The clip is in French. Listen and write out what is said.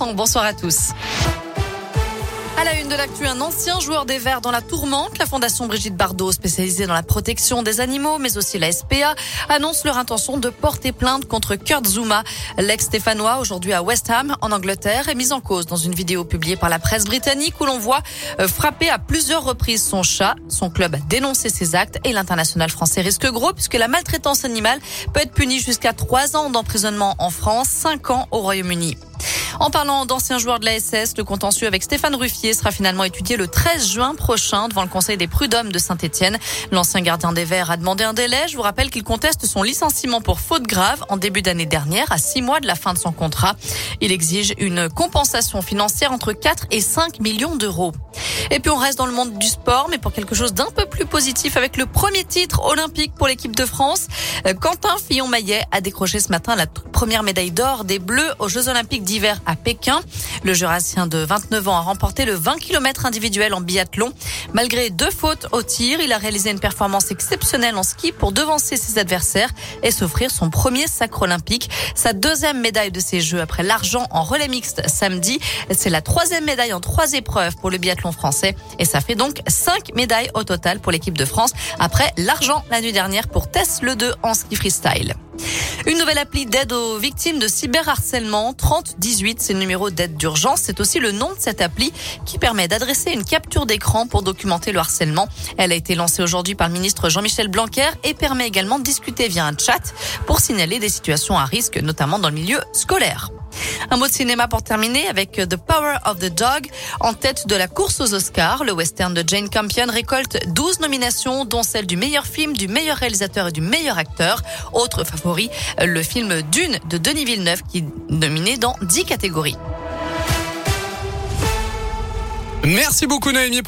Bonsoir à tous. À la une de l'actu, un ancien joueur des Verts dans la tourmente. La Fondation Brigitte Bardot, spécialisée dans la protection des animaux, mais aussi la SPA, annonce leur intention de porter plainte contre Kurt Zuma. L'ex-stéphanois, aujourd'hui à West Ham, en Angleterre, est mis en cause dans une vidéo publiée par la presse britannique où l'on voit euh, frapper à plusieurs reprises son chat. Son club a dénoncé ses actes et l'international français risque gros puisque la maltraitance animale peut être punie jusqu'à trois ans d'emprisonnement en France, cinq ans au Royaume-Uni. En parlant d'anciens joueurs de la SS, le contentieux avec Stéphane Ruffier sera finalement étudié le 13 juin prochain devant le Conseil des prud'hommes de Saint-Etienne. L'ancien gardien des Verts a demandé un délai. Je vous rappelle qu'il conteste son licenciement pour faute grave en début d'année dernière, à six mois de la fin de son contrat. Il exige une compensation financière entre 4 et 5 millions d'euros. Et puis on reste dans le monde du sport, mais pour quelque chose d'un peu plus positif avec le premier titre olympique pour l'équipe de France. Euh, Quentin Fillon-Maillet a décroché ce matin la première médaille d'or des Bleus aux Jeux olympiques d'hiver à Pékin. Le Jurassien de 29 ans a remporté le 20 km individuel en biathlon. Malgré deux fautes au tir, il a réalisé une performance exceptionnelle en ski pour devancer ses adversaires et s'offrir son premier sacre olympique. Sa deuxième médaille de ces Jeux après l'argent en relais mixte samedi. C'est la troisième médaille en trois épreuves pour le biathlon français et ça fait donc cinq médailles au total pour l'équipe de France après l'argent la nuit dernière pour Tess Le 2 en ski freestyle. Une nouvelle appli d'aide aux victimes de cyberharcèlement, 3018, c'est le numéro d'aide d'urgence. C'est aussi le nom de cette appli qui permet d'adresser une capture d'écran pour documenter le harcèlement. Elle a été lancée aujourd'hui par le ministre Jean-Michel Blanquer et permet également de discuter via un chat pour signaler des situations à risque, notamment dans le milieu scolaire. Un mot de cinéma pour terminer avec The Power of the Dog en tête de la course aux Oscars. Le western de Jane Campion récolte 12 nominations, dont celle du meilleur film, du meilleur réalisateur et du meilleur acteur. Autre favori, le film Dune de Denis Villeneuve qui est nominé dans 10 catégories. Merci beaucoup Noémie.